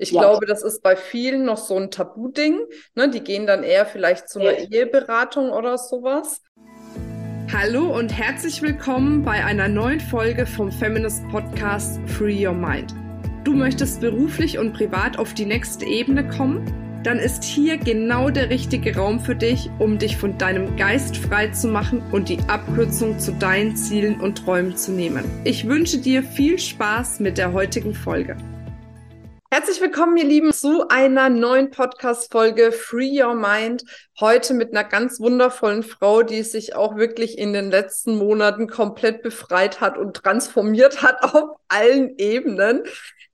Ich ja. glaube, das ist bei vielen noch so ein Tabu-Ding. Ne? Die gehen dann eher vielleicht zu einer ja. Eheberatung oder sowas. Hallo und herzlich willkommen bei einer neuen Folge vom Feminist Podcast Free Your Mind. Du möchtest beruflich und privat auf die nächste Ebene kommen? Dann ist hier genau der richtige Raum für dich, um dich von deinem Geist frei zu machen und die Abkürzung zu deinen Zielen und Träumen zu nehmen. Ich wünsche dir viel Spaß mit der heutigen Folge. Herzlich willkommen, ihr Lieben, zu einer neuen Podcast-Folge Free Your Mind. Heute mit einer ganz wundervollen Frau, die sich auch wirklich in den letzten Monaten komplett befreit hat und transformiert hat auf allen Ebenen.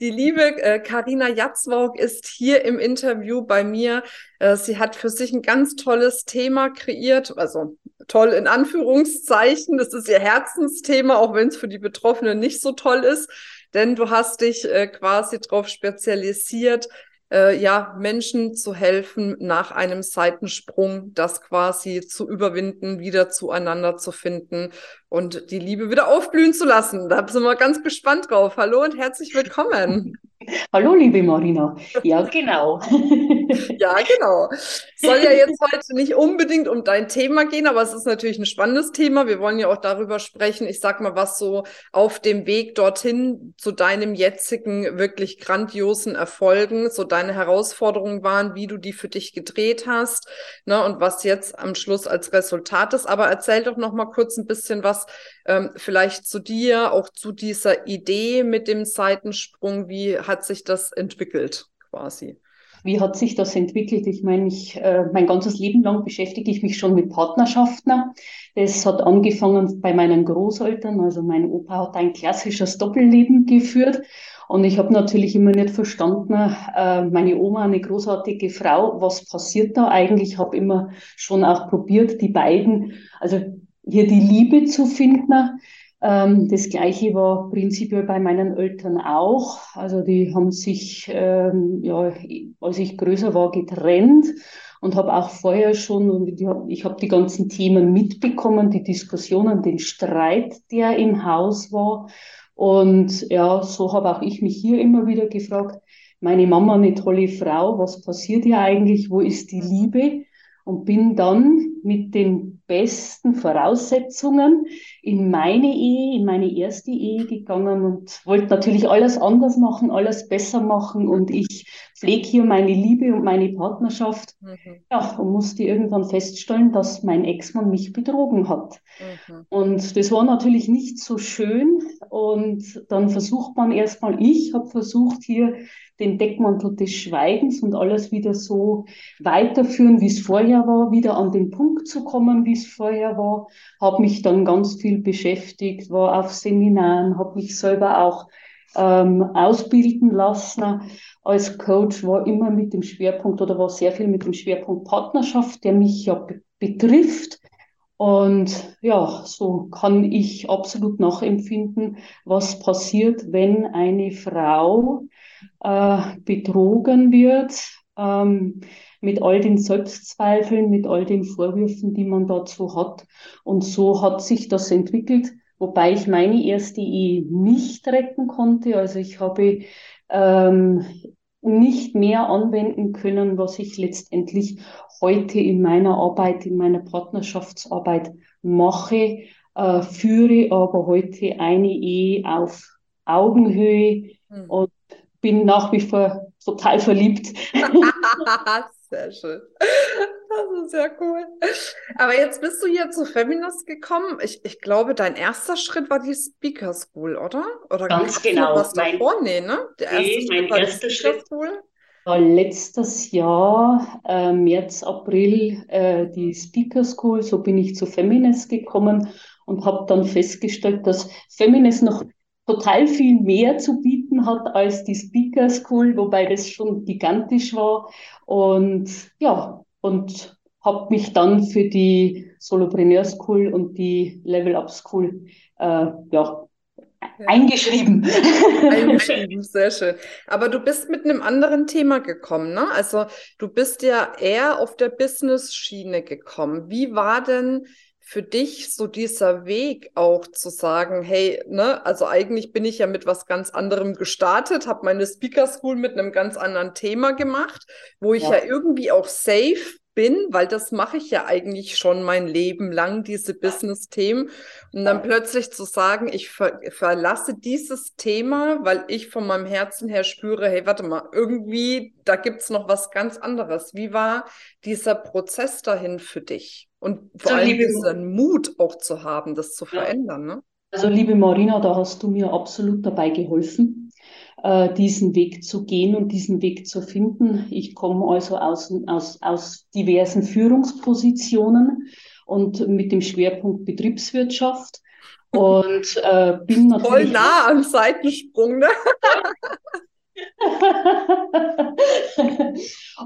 Die liebe Karina äh, Jatzwog ist hier im Interview bei mir. Äh, sie hat für sich ein ganz tolles Thema kreiert, also toll in Anführungszeichen. Das ist ihr Herzensthema, auch wenn es für die Betroffenen nicht so toll ist denn du hast dich äh, quasi darauf spezialisiert, äh, ja, Menschen zu helfen, nach einem Seitensprung das quasi zu überwinden, wieder zueinander zu finden und die Liebe wieder aufblühen zu lassen. Da sind wir ganz gespannt drauf. Hallo und herzlich willkommen. Hallo, liebe Marina. Ja, genau. ja, genau. Soll ja jetzt heute nicht unbedingt um dein Thema gehen, aber es ist natürlich ein spannendes Thema. Wir wollen ja auch darüber sprechen, ich sag mal, was so auf dem Weg dorthin zu deinem jetzigen wirklich grandiosen Erfolgen, so deine Herausforderungen waren, wie du die für dich gedreht hast, ne, und was jetzt am Schluss als Resultat ist. Aber erzähl doch noch mal kurz ein bisschen was ähm, vielleicht zu dir, auch zu dieser Idee mit dem Seitensprung. Wie hat sich das entwickelt quasi? Wie hat sich das entwickelt? Ich meine, ich, äh, mein ganzes Leben lang beschäftige ich mich schon mit Partnerschaften. Das hat angefangen bei meinen Großeltern. Also mein Opa hat ein klassisches Doppelleben geführt. Und ich habe natürlich immer nicht verstanden, äh, meine Oma, eine großartige Frau, was passiert da eigentlich? Ich habe immer schon auch probiert, die beiden, also hier die Liebe zu finden. Ähm, das Gleiche war prinzipiell bei meinen Eltern auch. Also die haben sich, ähm, ja, als ich größer war, getrennt und habe auch vorher schon, ich habe die ganzen Themen mitbekommen, die Diskussionen, den Streit, der im Haus war. Und ja, so habe auch ich mich hier immer wieder gefragt, meine Mama eine tolle Frau, was passiert hier eigentlich, wo ist die Liebe? Und bin dann mit den besten Voraussetzungen in meine Ehe, in meine erste Ehe gegangen und wollte natürlich alles anders machen, alles besser machen und ich pflege hier meine Liebe und meine Partnerschaft. Mhm. Ja, und musste irgendwann feststellen, dass mein Ex-Mann mich betrogen hat. Mhm. Und das war natürlich nicht so schön und dann versucht man erstmal, ich habe versucht hier den Deckmantel des Schweigens und alles wieder so weiterführen, wie es vorher war, wieder an den Punkt zu kommen, wie es vorher war. Habe mich dann ganz viel beschäftigt, war auf Seminaren, habe mich selber auch ähm, ausbilden lassen als Coach, war immer mit dem Schwerpunkt oder war sehr viel mit dem Schwerpunkt Partnerschaft, der mich ja betrifft. Und ja, so kann ich absolut nachempfinden, was passiert, wenn eine Frau äh, betrogen wird, ähm, mit all den Selbstzweifeln, mit all den Vorwürfen, die man dazu hat. Und so hat sich das entwickelt, wobei ich meine erste Ehe nicht retten konnte. Also ich habe ähm, nicht mehr anwenden können, was ich letztendlich heute in meiner Arbeit, in meiner Partnerschaftsarbeit mache, äh, führe aber heute eine Ehe auf Augenhöhe mhm. und bin nach wie vor total verliebt. sehr schön. Das ist sehr cool. Aber jetzt bist du hier zu Feminist gekommen. Ich, ich glaube, dein erster Schritt war die Speaker School, oder? Oder Ganz genau. Was mein, davor? Nee, ne? Der erste nee, Schritt mein erster Schritt School. war letztes Jahr, äh, März, April, äh, die Speaker School. So bin ich zu Feminist gekommen und habe dann festgestellt, dass Feminist noch total viel mehr zu bieten hat als die Speaker School, wobei das schon gigantisch war. Und ja, und habe mich dann für die Solopreneur School und die Level Up School äh, ja, eingeschrieben. Eingeschrieben, sehr schön. Aber du bist mit einem anderen Thema gekommen, ne? Also du bist ja eher auf der Business-Schiene gekommen. Wie war denn für dich so dieser Weg auch zu sagen, hey, ne, also eigentlich bin ich ja mit was ganz anderem gestartet, habe meine Speaker School mit einem ganz anderen Thema gemacht, wo ich ja, ja irgendwie auch safe bin, weil das mache ich ja eigentlich schon mein Leben lang, diese Business-Themen. Und dann plötzlich zu sagen, ich ver verlasse dieses Thema, weil ich von meinem Herzen her spüre, hey, warte mal, irgendwie, da gibt's noch was ganz anderes. Wie war dieser Prozess dahin für dich? Und vor so, allem diesen Mut auch zu haben, das zu verändern, ne? Also, liebe Marina, da hast du mir absolut dabei geholfen diesen Weg zu gehen und diesen Weg zu finden. Ich komme also aus, aus, aus diversen Führungspositionen und mit dem Schwerpunkt Betriebswirtschaft und äh, bin natürlich voll nah am Seitensprung, ne?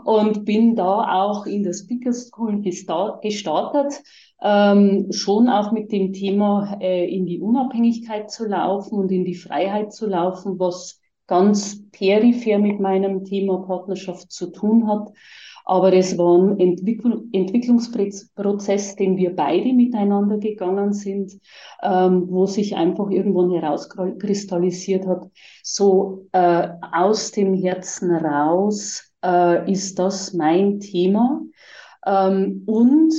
und bin da auch in der Speaker School gestartet, ähm, schon auch mit dem Thema äh, in die Unabhängigkeit zu laufen und in die Freiheit zu laufen, was ganz peripher mit meinem Thema Partnerschaft zu tun hat. Aber es war ein Entwicklung, Entwicklungsprozess, den wir beide miteinander gegangen sind, ähm, wo sich einfach irgendwann herauskristallisiert hat, so äh, aus dem Herzen raus äh, ist das mein Thema. Ähm, und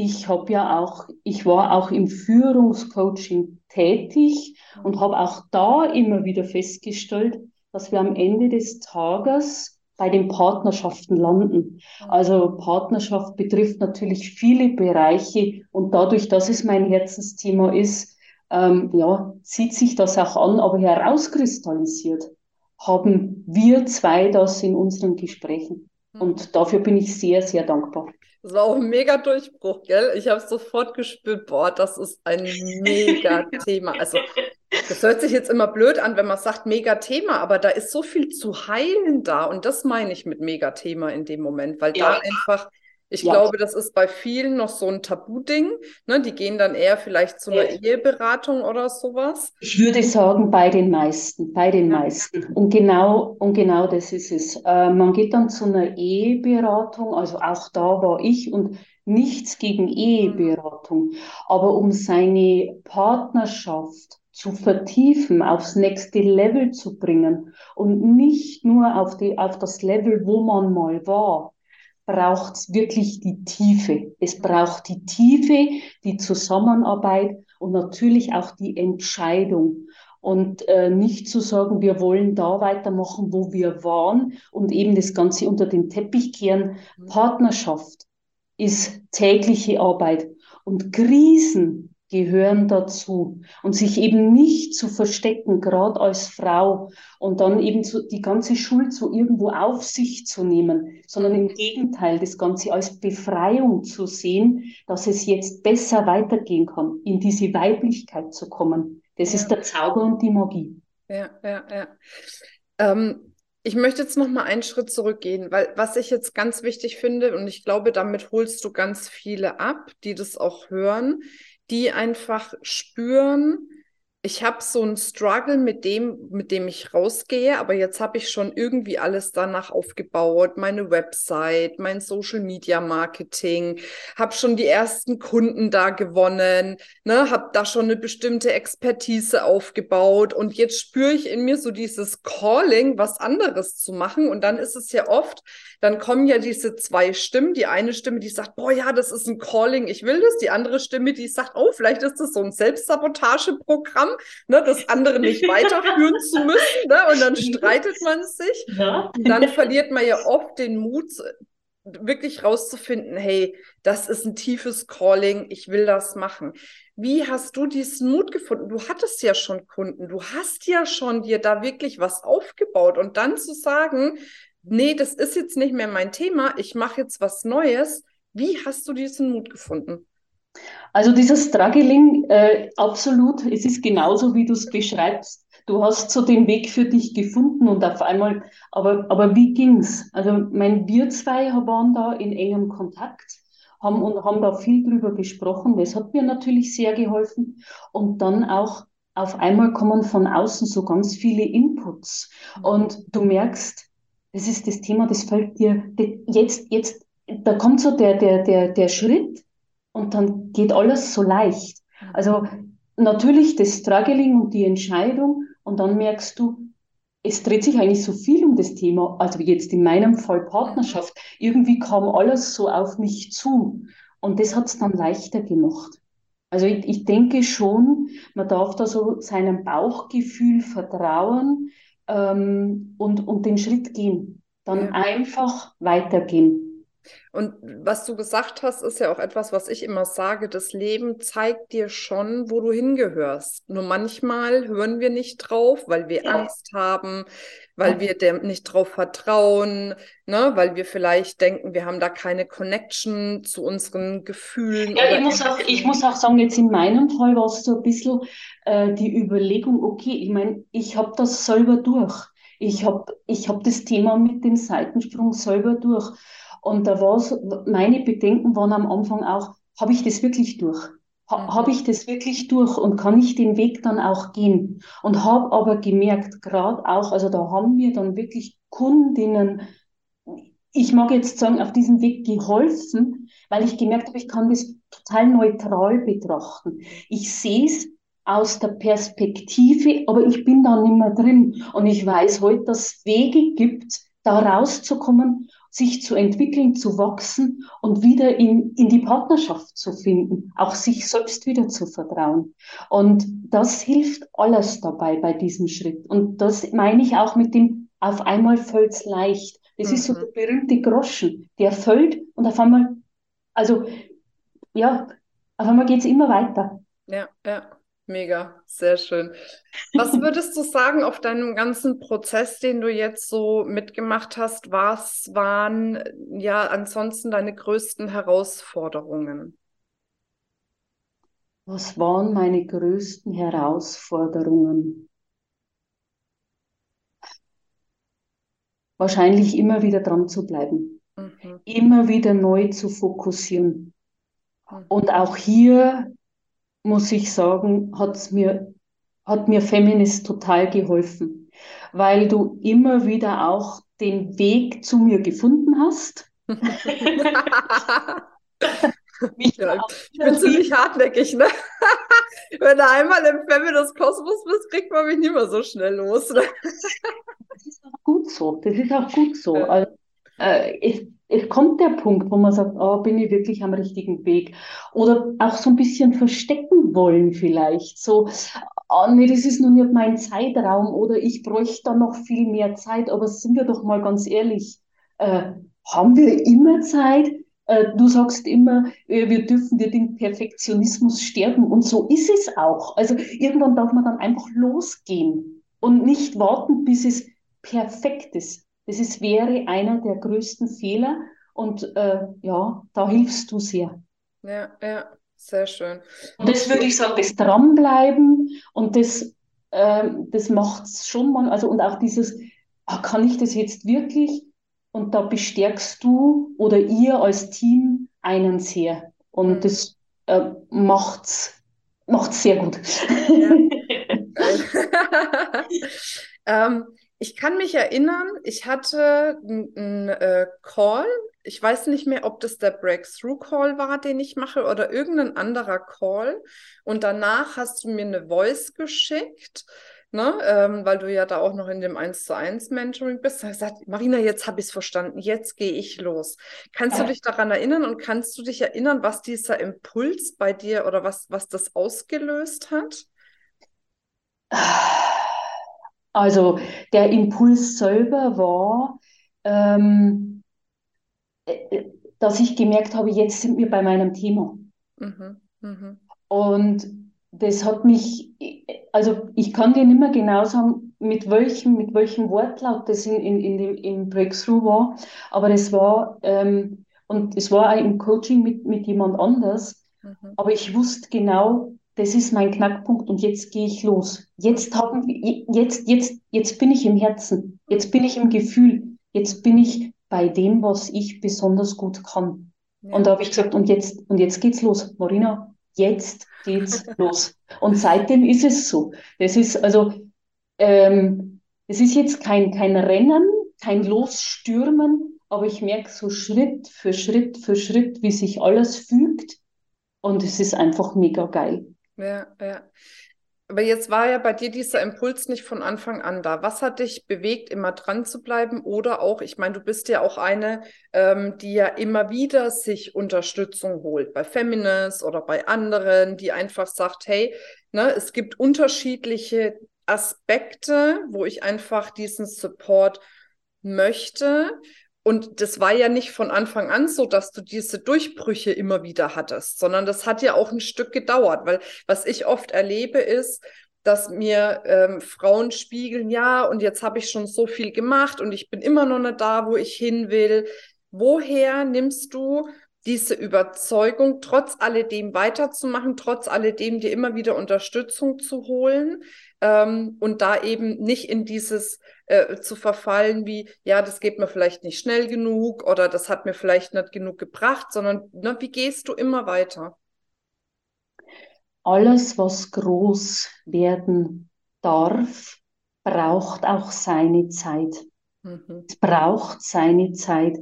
ich habe ja auch, ich war auch im Führungscoaching tätig und habe auch da immer wieder festgestellt, dass wir am Ende des Tages bei den Partnerschaften landen. Also Partnerschaft betrifft natürlich viele Bereiche und dadurch, dass es mein Herzensthema ist, ähm, ja, zieht sich das auch an, aber herauskristallisiert haben wir zwei das in unseren Gesprächen. Hm. Und dafür bin ich sehr, sehr dankbar. Das war auch ein mega Durchbruch, gell? Ich habe sofort gespürt, boah, das ist ein mega Thema. Also, das hört sich jetzt immer blöd an, wenn man sagt mega Thema, aber da ist so viel zu heilen da. Und das meine ich mit mega Thema in dem Moment, weil ja. da einfach ich ja. glaube, das ist bei vielen noch so ein Tabu-Ding. Ne? Die gehen dann eher vielleicht zu einer ja. Eheberatung oder sowas. Ich würde sagen, bei den meisten, bei den ja. meisten. Und genau, und genau das ist es. Äh, man geht dann zu einer Eheberatung, also auch da war ich und nichts gegen mhm. Eheberatung, aber um seine Partnerschaft zu vertiefen, aufs nächste Level zu bringen und nicht nur auf, die, auf das Level, wo man mal war, braucht es wirklich die Tiefe. Es braucht die Tiefe, die Zusammenarbeit und natürlich auch die Entscheidung. Und äh, nicht zu sagen, wir wollen da weitermachen, wo wir waren und eben das Ganze unter den Teppich kehren. Partnerschaft ist tägliche Arbeit. Und Krisen gehören dazu und sich eben nicht zu verstecken, gerade als Frau und dann eben so die ganze Schuld so irgendwo auf sich zu nehmen, sondern im Gegenteil das Ganze als Befreiung zu sehen, dass es jetzt besser weitergehen kann, in diese Weiblichkeit zu kommen. Das ja. ist der Zauber und die Magie. Ja, ja, ja. Ähm, ich möchte jetzt noch mal einen Schritt zurückgehen, weil was ich jetzt ganz wichtig finde und ich glaube, damit holst du ganz viele ab, die das auch hören, die einfach spüren, ich habe so einen Struggle mit dem, mit dem ich rausgehe, aber jetzt habe ich schon irgendwie alles danach aufgebaut, meine Website, mein Social Media Marketing, habe schon die ersten Kunden da gewonnen, ne, habe da schon eine bestimmte Expertise aufgebaut. Und jetzt spüre ich in mir so dieses Calling, was anderes zu machen. Und dann ist es ja oft, dann kommen ja diese zwei Stimmen, die eine Stimme, die sagt, boah ja, das ist ein Calling, ich will das, die andere Stimme, die sagt, oh, vielleicht ist das so ein Selbstsabotageprogramm haben, ne, das andere nicht weiterführen zu müssen. Ne, und dann streitet man sich. Ja. Dann verliert man ja oft den Mut, wirklich rauszufinden, hey, das ist ein tiefes Calling, ich will das machen. Wie hast du diesen Mut gefunden? Du hattest ja schon Kunden, du hast ja schon dir da wirklich was aufgebaut und dann zu sagen, nee, das ist jetzt nicht mehr mein Thema, ich mache jetzt was Neues. Wie hast du diesen Mut gefunden? Also dieses Struggling, äh, absolut, es ist genauso, wie du es beschreibst. Du hast so den Weg für dich gefunden und auf einmal, aber, aber wie ging's? Also mein, wir zwei waren da in engem Kontakt, haben und haben da viel drüber gesprochen. Das hat mir natürlich sehr geholfen. Und dann auch auf einmal kommen von außen so ganz viele Inputs. Und du merkst, das ist das Thema, das fällt dir jetzt, jetzt, da kommt so der, der, der, der Schritt, und dann geht alles so leicht. Mhm. Also natürlich das Struggling und die Entscheidung und dann merkst du, es dreht sich eigentlich so viel um das Thema, also jetzt in meinem Fall Partnerschaft. Irgendwie kam alles so auf mich zu und das hat es dann leichter gemacht. Also ich, ich denke schon, man darf da so seinem Bauchgefühl vertrauen ähm, und, und den Schritt gehen. Dann ja. einfach weitergehen. Und was du gesagt hast, ist ja auch etwas, was ich immer sage. Das Leben zeigt dir schon, wo du hingehörst. Nur manchmal hören wir nicht drauf, weil wir ja. Angst haben, weil ja. wir dem nicht drauf vertrauen, ne? weil wir vielleicht denken, wir haben da keine Connection zu unseren Gefühlen. Ja, ich muss, auch, ich muss auch sagen, jetzt in meinem Fall war es so ein bisschen äh, die Überlegung, okay, ich meine, ich habe das selber durch. Ich habe ich hab das Thema mit dem Seitensprung selber durch. Und da war meine Bedenken waren am Anfang auch, habe ich das wirklich durch? Ha, mhm. Habe ich das wirklich durch und kann ich den Weg dann auch gehen? Und habe aber gemerkt, gerade auch, also da haben mir dann wirklich Kundinnen, ich mag jetzt sagen, auf diesem Weg geholfen, weil ich gemerkt habe, ich kann das total neutral betrachten. Ich sehe es aus der Perspektive, aber ich bin da nicht mehr drin. Und ich weiß heute, dass es Wege gibt, da rauszukommen sich zu entwickeln, zu wachsen und wieder in, in die Partnerschaft zu finden, auch sich selbst wieder zu vertrauen. Und das hilft alles dabei bei diesem Schritt. Und das meine ich auch mit dem, auf einmal fällt's leicht. Das mhm. ist so mhm. der berühmte Groschen, der fällt und auf einmal, also ja, auf einmal geht's immer weiter. Ja, ja. Mega, sehr schön. Was würdest du sagen auf deinem ganzen Prozess, den du jetzt so mitgemacht hast? Was waren ja ansonsten deine größten Herausforderungen? Was waren meine größten Herausforderungen? Wahrscheinlich immer wieder dran zu bleiben, mhm. immer wieder neu zu fokussieren. Mhm. Und auch hier muss ich sagen, hat's mir, hat mir Feminist total geholfen, weil du immer wieder auch den Weg zu mir gefunden hast. ja, ich bin ziemlich hartnäckig, ne? Wenn du einmal im Feminist Kosmos bist, kriegt man mich nicht mehr so schnell los. Ne? Das ist auch gut so. Das ist auch gut so. Also, äh, es, es kommt der Punkt, wo man sagt, oh, bin ich wirklich am richtigen Weg? Oder auch so ein bisschen verstecken wollen vielleicht. So, oh, nee, das ist nun nicht mein Zeitraum oder ich bräuchte da noch viel mehr Zeit. Aber sind wir doch mal ganz ehrlich, äh, haben wir immer Zeit? Äh, du sagst immer, äh, wir dürfen den Perfektionismus sterben und so ist es auch. Also irgendwann darf man dann einfach losgehen und nicht warten, bis es perfekt ist. Das ist, wäre einer der größten Fehler und äh, ja, da hilfst du sehr. Ja, ja, sehr schön. Und das würde ich sagen, das Dranbleiben und das, äh, das macht es schon mal, also und auch dieses, ah, kann ich das jetzt wirklich? Und da bestärkst du oder ihr als Team einen sehr. Und mhm. das äh, macht's, macht's sehr gut. Ja. ähm, ich kann mich erinnern, ich hatte einen äh, Call. Ich weiß nicht mehr, ob das der Breakthrough Call war, den ich mache, oder irgendein anderer Call. Und danach hast du mir eine Voice geschickt, ne? Ähm, weil du ja da auch noch in dem 1 zu 1 Mentoring bist. Da gesagt, Marina, jetzt habe ich es verstanden, jetzt gehe ich los. Kannst ja. du dich daran erinnern und kannst du dich erinnern, was dieser Impuls bei dir oder was, was das ausgelöst hat? Also der Impuls selber war, ähm, äh, dass ich gemerkt habe, jetzt sind wir bei meinem Thema. Mhm, mh. Und das hat mich, also ich kann dir nicht mehr genau sagen, mit welchem, mit welchem Wortlaut das in, in, in dem, im Breakthrough war, aber es war, ähm, und es war auch im Coaching mit, mit jemand anders, mhm. aber ich wusste genau, das ist mein Knackpunkt und jetzt gehe ich los. Jetzt haben jetzt, jetzt, jetzt bin ich im Herzen, jetzt bin ich im Gefühl, jetzt bin ich bei dem, was ich besonders gut kann. Ja. Und da habe ich gesagt, und jetzt, und jetzt geht's los, Marina, jetzt geht's los. Und seitdem ist es so. Das ist also, ähm, es ist jetzt kein, kein Rennen, kein Losstürmen, aber ich merke so Schritt für Schritt für Schritt, wie sich alles fügt Und es ist einfach mega geil. Ja, ja. Aber jetzt war ja bei dir dieser Impuls nicht von Anfang an da. Was hat dich bewegt, immer dran zu bleiben? Oder auch, ich meine, du bist ja auch eine, ähm, die ja immer wieder sich Unterstützung holt, bei Feminist oder bei anderen, die einfach sagt, hey, ne, es gibt unterschiedliche Aspekte, wo ich einfach diesen Support möchte. Und das war ja nicht von Anfang an so, dass du diese Durchbrüche immer wieder hattest, sondern das hat ja auch ein Stück gedauert, weil was ich oft erlebe ist, dass mir ähm, Frauen spiegeln, ja, und jetzt habe ich schon so viel gemacht und ich bin immer noch nicht da, wo ich hin will. Woher nimmst du diese Überzeugung, trotz alledem weiterzumachen, trotz alledem dir immer wieder Unterstützung zu holen ähm, und da eben nicht in dieses äh, zu verfallen wie, ja, das geht mir vielleicht nicht schnell genug oder das hat mir vielleicht nicht genug gebracht, sondern ne, wie gehst du immer weiter? Alles, was groß werden darf, braucht auch seine Zeit. Mhm. Es braucht seine Zeit.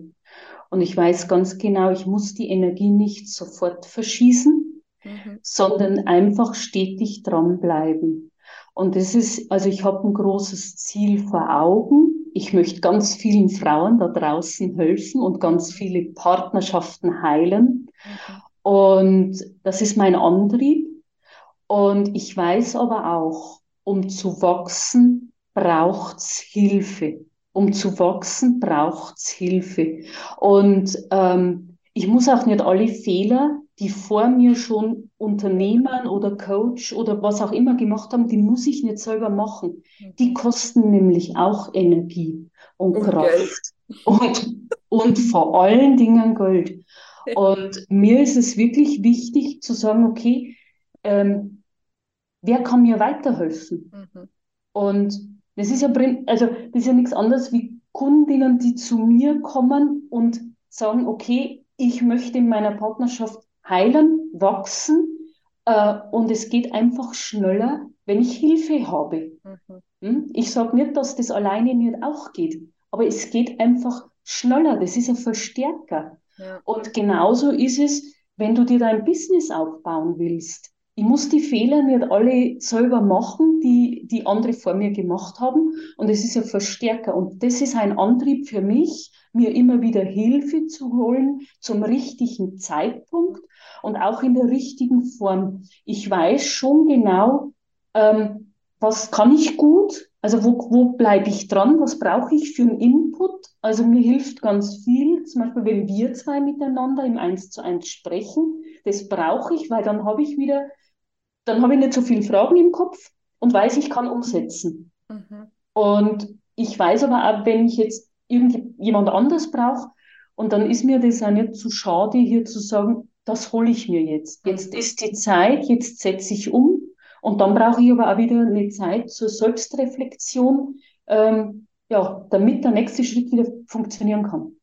Und ich weiß ganz genau, ich muss die Energie nicht sofort verschießen, mhm. sondern einfach stetig dranbleiben. Und das ist, also ich habe ein großes Ziel vor Augen. Ich möchte ganz vielen Frauen da draußen helfen und ganz viele Partnerschaften heilen. Und das ist mein Antrieb. Und ich weiß aber auch, um zu wachsen, braucht's Hilfe. Um zu wachsen, braucht's Hilfe. Und ähm, ich muss auch nicht alle Fehler die vor mir schon Unternehmer oder Coach oder was auch immer gemacht haben, die muss ich nicht selber machen. Die kosten nämlich auch Energie und, und Kraft und, und vor allen Dingen Geld. Und mir ist es wirklich wichtig zu sagen, okay, ähm, wer kann mir weiterhelfen? Mhm. Und das ist ja, also das ist ja nichts anderes wie Kundinnen, die zu mir kommen und sagen, okay, ich möchte in meiner Partnerschaft heilen, wachsen äh, und es geht einfach schneller, wenn ich Hilfe habe. Mhm. Hm? Ich sage nicht, dass das alleine nicht auch geht, aber es geht einfach schneller. Das ist ein Verstärker. Ja. Und genauso ist es, wenn du dir dein Business aufbauen willst. Ich muss die Fehler nicht alle selber machen, die, die andere vor mir gemacht haben. Und es ist ein Verstärker. Und das ist ein Antrieb für mich, mir immer wieder Hilfe zu holen zum richtigen Zeitpunkt und auch in der richtigen Form. Ich weiß schon genau, ähm, was kann ich gut, also wo, wo bleibe ich dran, was brauche ich für einen Input. Also mir hilft ganz viel, zum Beispiel wenn wir zwei miteinander im Eins zu eins sprechen, das brauche ich, weil dann habe ich wieder, dann habe ich nicht so viele Fragen im Kopf und weiß, ich kann umsetzen. Mhm. Und ich weiß aber auch, wenn ich jetzt irgendjemand anders brauche, und dann ist mir das auch nicht zu schade, hier zu sagen, das hole ich mir jetzt. Jetzt mhm. ist die Zeit, jetzt setze ich um und dann brauche ich aber auch wieder eine Zeit zur Selbstreflexion, ähm, ja, damit der nächste Schritt wieder funktionieren kann.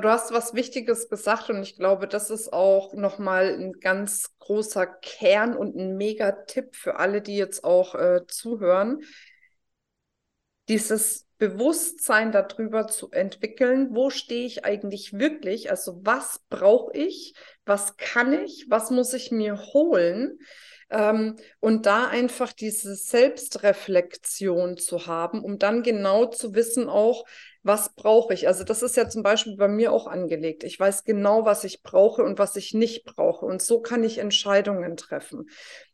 Du hast was Wichtiges gesagt und ich glaube, das ist auch nochmal ein ganz großer Kern und ein Mega-Tipp für alle, die jetzt auch äh, zuhören. Dieses Bewusstsein darüber zu entwickeln, wo stehe ich eigentlich wirklich, also was brauche ich, was kann ich, was muss ich mir holen? Ähm, und da einfach diese Selbstreflexion zu haben, um dann genau zu wissen auch, was brauche ich? Also das ist ja zum Beispiel bei mir auch angelegt. Ich weiß genau, was ich brauche und was ich nicht brauche. Und so kann ich Entscheidungen treffen.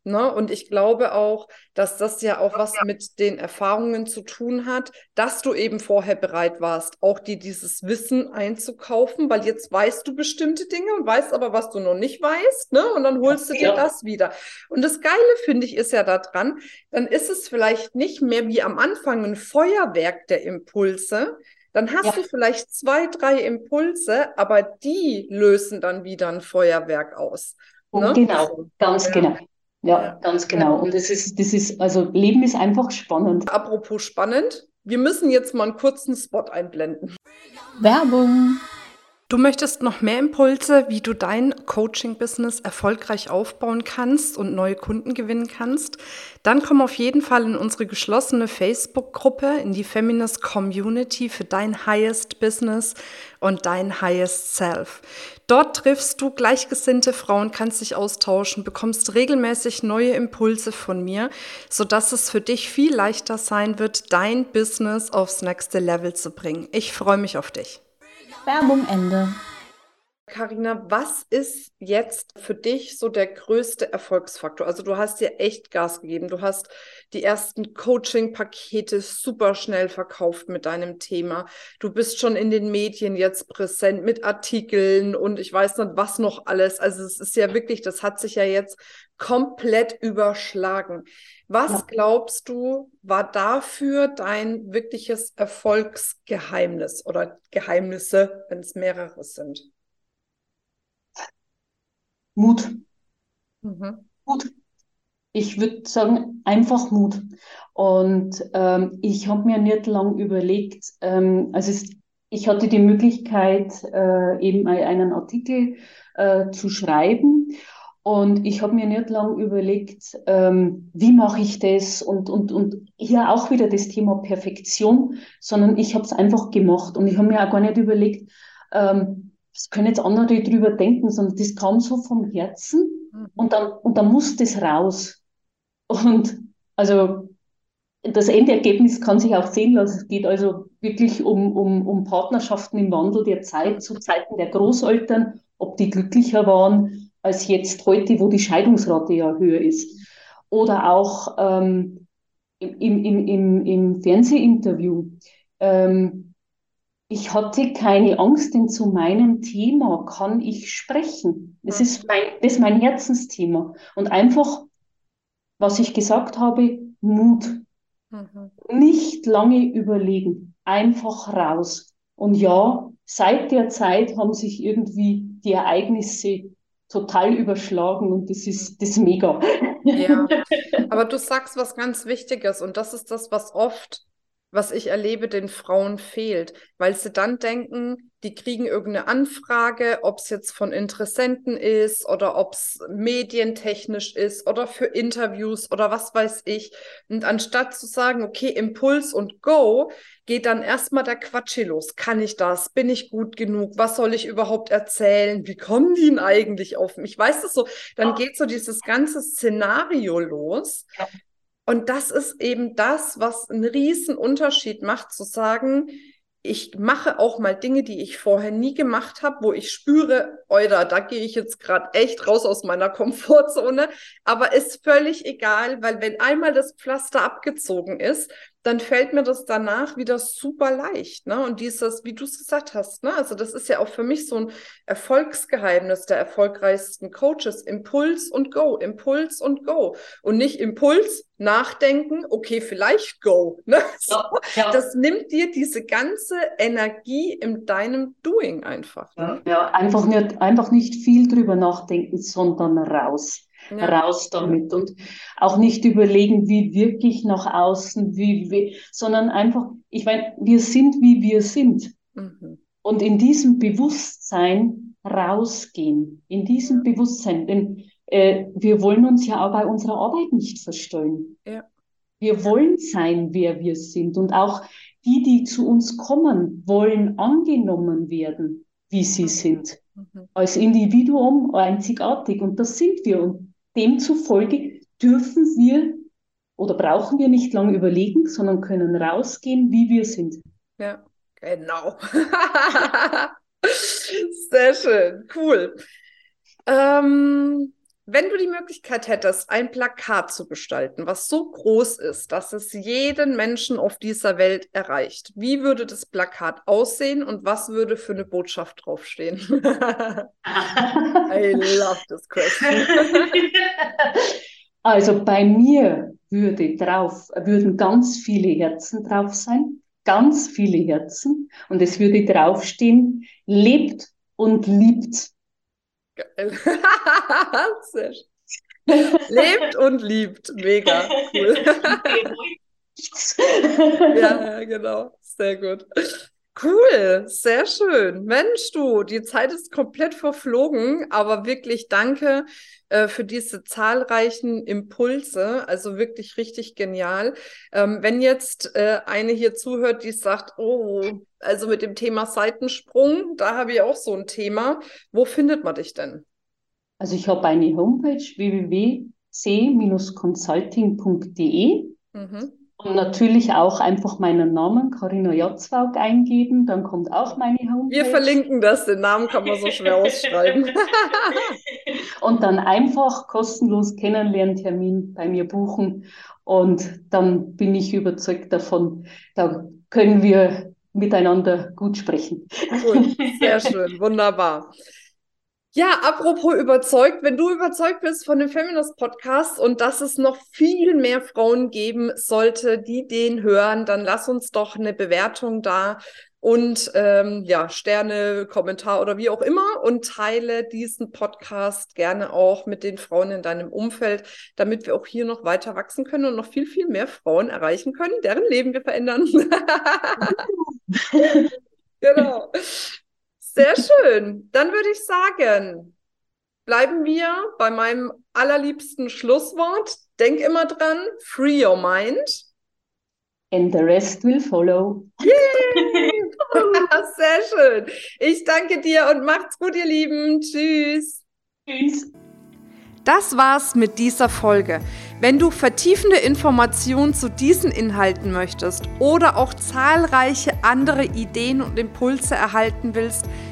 Ne? Und ich glaube auch, dass das ja auch was mit den Erfahrungen zu tun hat, dass du eben vorher bereit warst, auch dir dieses Wissen einzukaufen, weil jetzt weißt du bestimmte Dinge und weißt aber, was du noch nicht weißt, ne? Und dann holst du dir ja. das wieder. Und das Geile, finde ich, ist ja daran, dann ist es vielleicht nicht mehr wie am Anfang ein Feuerwerk der Impulse, dann hast ja. du vielleicht zwei, drei Impulse, aber die lösen dann wieder ein Feuerwerk aus. Ne? Genau, ganz ja. genau. Ja, ja, ganz genau. Und das ist, das ist, also Leben ist einfach spannend. Apropos spannend, wir müssen jetzt mal einen kurzen Spot einblenden. Werbung. Du möchtest noch mehr Impulse, wie du dein Coaching-Business erfolgreich aufbauen kannst und neue Kunden gewinnen kannst? Dann komm auf jeden Fall in unsere geschlossene Facebook-Gruppe, in die Feminist Community für dein Highest Business und dein Highest Self. Dort triffst du gleichgesinnte Frauen, kannst dich austauschen, bekommst regelmäßig neue Impulse von mir, sodass es für dich viel leichter sein wird, dein Business aufs nächste Level zu bringen. Ich freue mich auf dich. Werbung Ende. Carina, was ist jetzt für dich so der größte Erfolgsfaktor? Also du hast dir echt Gas gegeben. Du hast die ersten Coaching-Pakete super schnell verkauft mit deinem Thema. Du bist schon in den Medien jetzt präsent mit Artikeln und ich weiß nicht, was noch alles. Also es ist ja wirklich, das hat sich ja jetzt komplett überschlagen. Was ja. glaubst du, war dafür dein wirkliches Erfolgsgeheimnis oder Geheimnisse, wenn es mehrere sind? Mut. Mhm. Mut. Ich würde sagen, einfach Mut. Und ähm, ich habe mir nicht lang überlegt, ähm, also es, ich hatte die Möglichkeit, äh, eben einen Artikel äh, zu schreiben. Und ich habe mir nicht lang überlegt, ähm, wie mache ich das und, und, und hier auch wieder das Thema Perfektion, sondern ich habe es einfach gemacht und ich habe mir auch gar nicht überlegt, ähm, das können jetzt andere drüber denken, sondern das kam so vom Herzen mhm. und dann, und dann muss das raus. Und also das Endergebnis kann sich auch sehen lassen. Es geht also wirklich um, um, um Partnerschaften im Wandel der Zeit, zu Zeiten der Großeltern, ob die glücklicher waren als jetzt heute, wo die Scheidungsrate ja höher ist. Oder auch ähm, im, im, im, im Fernsehinterview. Ähm, ich hatte keine Angst, denn zu meinem Thema kann ich sprechen. Das ist mein, das ist mein Herzensthema. Und einfach, was ich gesagt habe, Mut. Mhm. Nicht lange überlegen, einfach raus. Und ja, seit der Zeit haben sich irgendwie die Ereignisse total überschlagen und das ist das ist mega. Ja, aber du sagst was ganz Wichtiges und das ist das, was oft was ich erlebe, den Frauen fehlt, weil sie dann denken, die kriegen irgendeine Anfrage, ob es jetzt von Interessenten ist oder ob es medientechnisch ist oder für Interviews oder was weiß ich. Und anstatt zu sagen, okay, Impuls und Go, geht dann erstmal der Quatschi los. Kann ich das? Bin ich gut genug? Was soll ich überhaupt erzählen? Wie kommen die denn eigentlich auf mich? Weißt du so, dann geht so dieses ganze Szenario los. Und das ist eben das, was einen riesen Unterschied macht, zu sagen, ich mache auch mal Dinge, die ich vorher nie gemacht habe, wo ich spüre, Euda, da gehe ich jetzt gerade echt raus aus meiner Komfortzone. Aber ist völlig egal, weil wenn einmal das Pflaster abgezogen ist, dann fällt mir das danach wieder super leicht. Ne? Und dieses, wie du es gesagt hast, ne? also das ist ja auch für mich so ein Erfolgsgeheimnis der erfolgreichsten Coaches. Impuls und Go, Impuls und Go. Und nicht Impuls, nachdenken, okay, vielleicht Go. Ne? So, ja. Das nimmt dir diese ganze Energie in deinem Doing einfach. Ne? Ja, ja, einfach, nicht, einfach nicht viel drüber nachdenken, sondern raus ja. raus damit und auch nicht überlegen, wie wirklich nach außen, wie, wie sondern einfach, ich meine, wir sind, wie wir sind. Mhm. Und in diesem Bewusstsein rausgehen, in diesem. Bewusstsein, denn äh, wir wollen uns ja auch bei unserer Arbeit nicht verstellen. Ja. Wir wollen sein, wer wir sind. Und auch die, die zu uns kommen, wollen angenommen werden, wie sie mhm. sind. Mhm. Als Individuum einzigartig. Und das sind wir. Und Demzufolge dürfen wir oder brauchen wir nicht lange überlegen, sondern können rausgehen, wie wir sind. Ja, genau. Sehr schön, cool. Ähm, wenn du die Möglichkeit hättest, ein Plakat zu gestalten, was so groß ist, dass es jeden Menschen auf dieser Welt erreicht, wie würde das Plakat aussehen und was würde für eine Botschaft draufstehen? I love this question. also bei mir würde drauf, würden ganz viele Herzen drauf sein, ganz viele Herzen und es würde draufstehen, lebt und liebt. Geil. Sehr schön. Lebt und liebt. Mega cool. ja, ja, genau. Sehr gut. Cool, sehr schön. Mensch, du, die Zeit ist komplett verflogen, aber wirklich danke äh, für diese zahlreichen Impulse. Also wirklich richtig genial. Ähm, wenn jetzt äh, eine hier zuhört, die sagt, oh, also mit dem Thema Seitensprung, da habe ich auch so ein Thema. Wo findet man dich denn? Also ich habe eine Homepage www.c-consulting.de. Mhm. Und natürlich auch einfach meinen Namen, Carina Jatzwaug, eingeben, dann kommt auch meine Homepage. Wir verlinken das, den Namen kann man so schwer ausschreiben. und dann einfach kostenlos Kennenlerntermin bei mir buchen und dann bin ich überzeugt davon, da können wir miteinander gut sprechen. Cool, sehr schön, wunderbar. Ja, apropos überzeugt, wenn du überzeugt bist von dem Feminist Podcast und dass es noch viel mehr Frauen geben sollte, die den hören, dann lass uns doch eine Bewertung da und ähm, ja, Sterne, Kommentar oder wie auch immer und teile diesen Podcast gerne auch mit den Frauen in deinem Umfeld, damit wir auch hier noch weiter wachsen können und noch viel, viel mehr Frauen erreichen können, deren Leben wir verändern. genau. Sehr schön. Dann würde ich sagen, bleiben wir bei meinem allerliebsten Schlusswort. Denk immer dran, free your mind. And the rest will follow. Yeah. Sehr schön. Ich danke dir und macht's gut, ihr Lieben. Tschüss. Tschüss. Das war's mit dieser Folge. Wenn du vertiefende Informationen zu diesen Inhalten möchtest oder auch zahlreiche andere Ideen und Impulse erhalten willst,